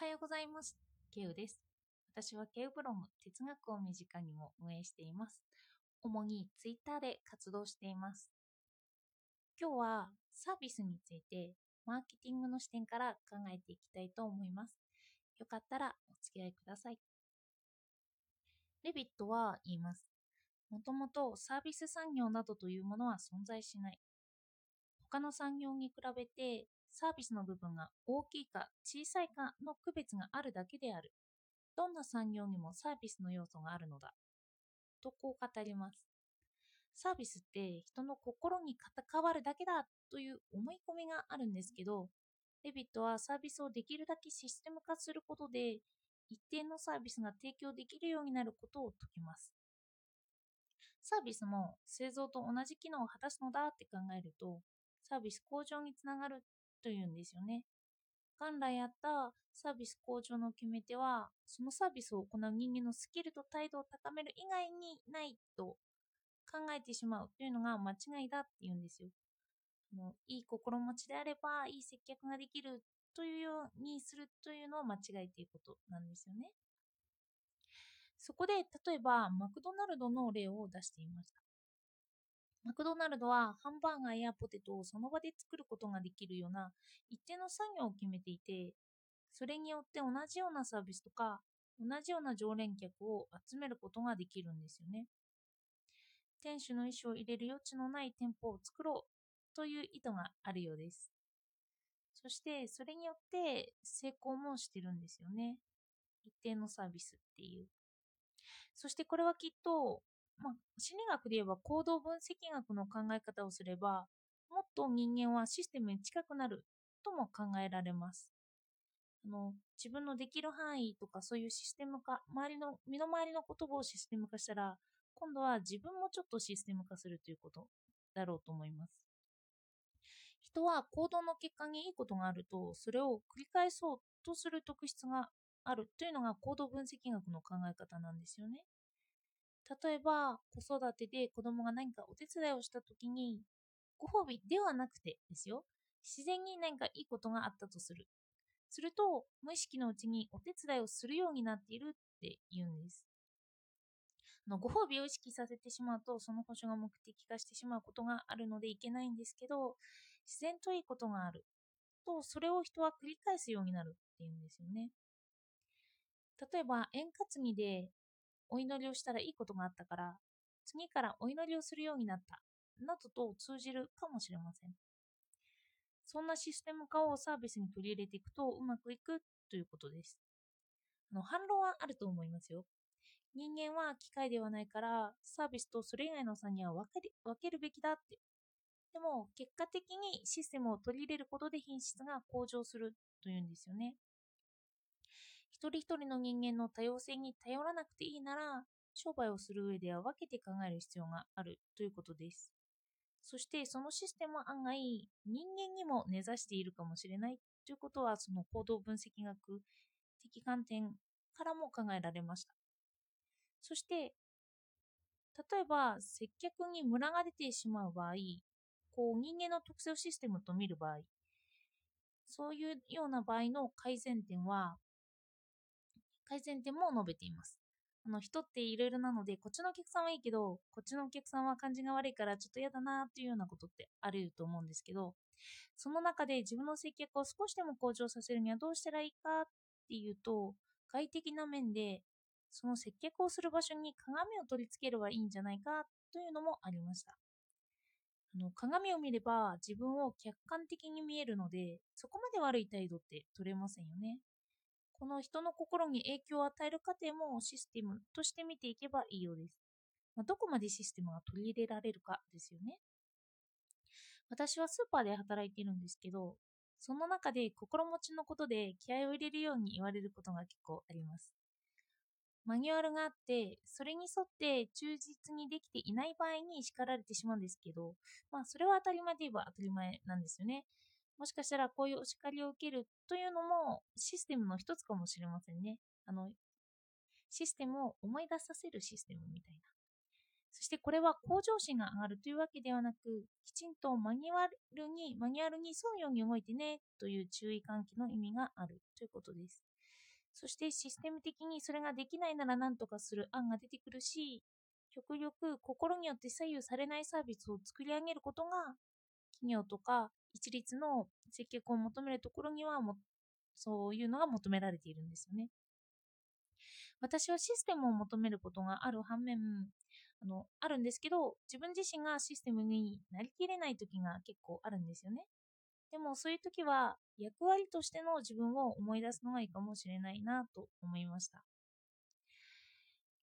おはようございます。ケウです。私はケウブログ哲学を身近にも運営しています。主にツイッターで活動しています。今日はサービスについてマーケティングの視点から考えていきたいと思います。よかったらお付き合いください。レビットは言います。もともとサービス産業などというものは存在しない。他の産業に比べてサービスの部分が大きいか小さいかの区別があるだけである。どんな産業にもサービスの要素があるのだ。とこう語ります。サービスって人の心に関わるだけだという思い込みがあるんですけど、レビットはサービスをできるだけシステム化することで、一定のサービスが提供できるようになることを説きます。サービスも製造と同じ機能を果たすのだって考えると、サービス向上につながるというんですよね。元来あったサービス向上の決め手は、そのサービスを行う人間のスキルと態度を高める以外にないと考えてしまうというのが間違いだっていうんですよ。もういい心持ちであれば、いい接客ができるというようにするというのを間違いということなんですよね。そこで、例えば、マクドナルドの例を出していました。マクドナルドはハンバーガーやポテトをその場で作ることができるような一定の作業を決めていて、それによって同じようなサービスとか同じような常連客を集めることができるんですよね。店主の意思を入れる余地のない店舗を作ろうという意図があるようです。そしてそれによって成功もしてるんですよね。一定のサービスっていう。そしてこれはきっとまあ、心理学で言えば行動分析学の考え方をすれば、もっと人間はシステムに近くなるとも考えられます。あの自分のできる範囲とかそういうシステム化、周りの身の回りの言葉をシステム化したら、今度は自分もちょっとシステム化するということだろうと思います。人は行動の結果にいいことがあると、それを繰り返そうとする特質があるというのが行動分析学の考え方なんですよね。例えば、子育てで子供が何かお手伝いをしたときに、ご褒美ではなくてですよ、自然に何かいいことがあったとする。すると、無意識のうちにお手伝いをするようになっているって言うんです。のご褒美を意識させてしまうと、その保証が目的化してしまうことがあるのでいけないんですけど、自然といいことがあると、それを人は繰り返すようになるっていうんですよね。例えば、円担ぎでお祈りをしたらいいことがあったから、次からお祈りをするようになった、などと通じるかもしれません。そんなシステム化をサービスに取り入れていくとうまくいくということです。あの反論はあると思いますよ。人間は機械ではないから、サービスとそれ以外の差には分け分けるべきだって。でも、結果的にシステムを取り入れることで品質が向上するというんですよね。一人一人の人間の多様性に頼らなくていいなら、商売をする上では分けて考える必要があるということです。そしてそのシステムは案外人間にも根ざしているかもしれないということはその行動分析学的観点からも考えられました。そして例えば接客にムラが出てしまう場合、こう人間の特性をシステムと見る場合、そういうような場合の改善点は改善点も述べています。あの人っていろいろなので、こっちのお客さんはいいけど、こっちのお客さんは感じが悪いからちょっと嫌だなっていうようなことってあると思うんですけど、その中で自分の接客を少しでも向上させるにはどうしたらいいかっていうと、外的な面で、その接客をする場所に鏡を取り付ければいいんじゃないかというのもありました。あの鏡を見れば自分を客観的に見えるので、そこまで悪い態度って取れませんよね。この人の心に影響を与える過程もシステムとして見ていけばいいようです。まあ、どこまでシステムが取り入れられるかですよね。私はスーパーで働いているんですけど、その中で心持ちのことで気合を入れるように言われることが結構あります。マニュアルがあって、それに沿って忠実にできていない場合に叱られてしまうんですけど、まあそれは当たり前で言えば当たり前なんですよね。もしかしたらこういうお叱りを受けるというのもシステムの一つかもしれませんね。あの、システムを思い出させるシステムみたいな。そしてこれは向上心が上がるというわけではなく、きちんとマニュアルに、マニュアルに沿うように動いてねという注意喚起の意味があるということです。そしてシステム的にそれができないなら何とかする案が出てくるし、極力心によって左右されないサービスを作り上げることが、企業とか一律の接客を求めるところにはもそういうのが求められているんですよね。私はシステムを求めることがある反面、あの、あるんですけど、自分自身がシステムになりきれない時が結構あるんですよね。でもそういう時は役割としての自分を思い出すのがいいかもしれないなと思いました。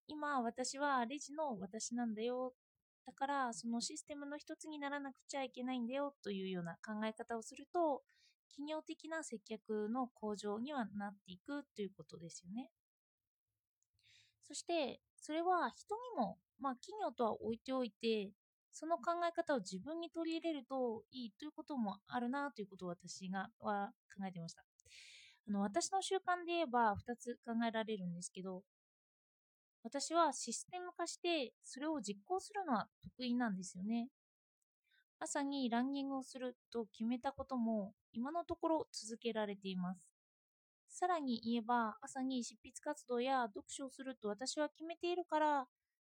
今私はレジの私なんだよ。だからそのシステムの一つにならなくちゃいけないんだよというような考え方をすると企業的な接客の向上にはなっていくということですよね。そしてそれは人にも、まあ、企業とは置いておいてその考え方を自分に取り入れるといいということもあるなということを私がは考えていました。あの私の習慣で言えば2つ考えられるんですけど私はシステム化してそれを実行するのは得意なんですよね。朝にランニングをすると決めたことも今のところ続けられています。さらに言えば、朝に執筆活動や読書をすると私は決めているから、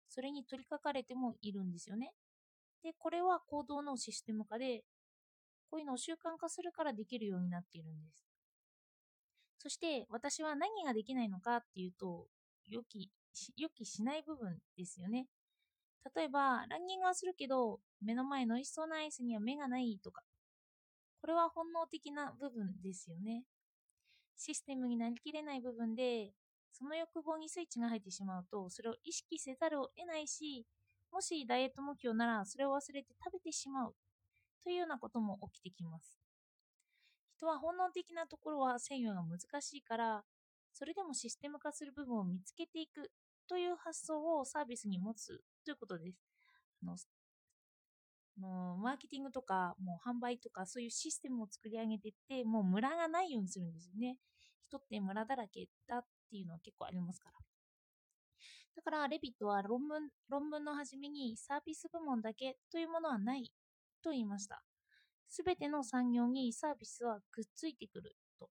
それに取り掛かれてもいるんですよね。で、これは行動のシステム化で、こういうのを習慣化するからできるようになっているんです。そして私は何ができないのかっていうと、予期予期しない部分ですよね。例えば、ランニングはするけど、目の前の美味しそうなアイスには目がないとか。これは本能的な部分ですよね。システムになりきれない部分で、その欲望にスイッチが入ってしまうと、それを意識せざるを得ないし、もしダイエット目標ならそれを忘れて食べてしまうというようなことも起きてきます。人は本能的なところは制御が難しいから、それでもシステム化する部分を見つけていくという発想をサービスに持つということです。あののマーケティングとかもう販売とかそういうシステムを作り上げていってもうムラがないようにするんですよね。人ってムラだらけだっていうのは結構ありますから。だからレビットは論文論文の初めにサービス部門だけというものはないと言いました。すべての産業にサービスはくっついてくると。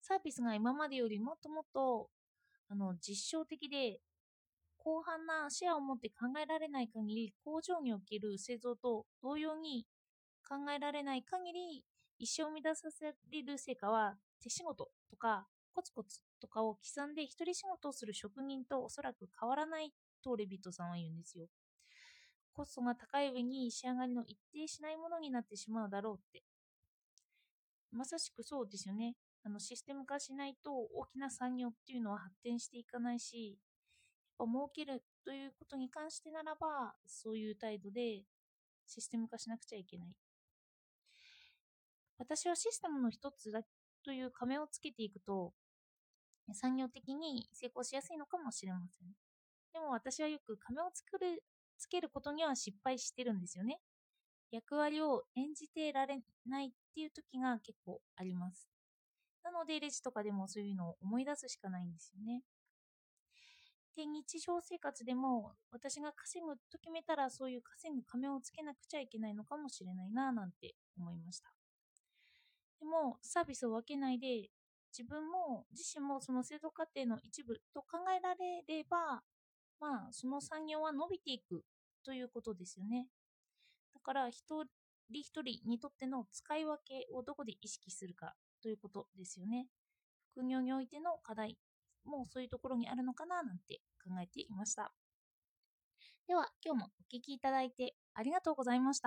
サービスが今までよりもっともっとあの実証的で広範な視野を持って考えられない限り、工場における製造と同様に考えられない限り、一生生み出させる成果は手仕事とかコツコツとかを刻んで一人仕事をする職人とおそらく変わらないとレビットさんは言うんですよ。コストが高い上に仕上がりの一定しないものになってしまうだろうって。まさしくそうですよね。あのシステム化しないと大きな産業っていうのは発展していかないし、ぱ儲けるということに関してならば、そういう態度でシステム化しなくちゃいけない。私はシステムの一つだという仮面をつけていくと、産業的に成功しやすいのかもしれません。でも私はよく仮面を作るつけることには失敗してるんですよね。役割を演じてられないっていう時が結構あります。なのでレジとかでもそういうのを思い出すしかないんですよね。で、日常生活でも私が稼ぐと決めたらそういう稼ぐ仮面をつけなくちゃいけないのかもしれないななんて思いました。でもサービスを分けないで自分も自身もその制度過程の一部と考えられればまあその産業は伸びていくということですよね。だから一人一人にとっての使い分けをどこで意識するかということですよね。副業においての課題もうそういうところにあるのかななんて考えていました。では、今日もお聴きいただいてありがとうございました。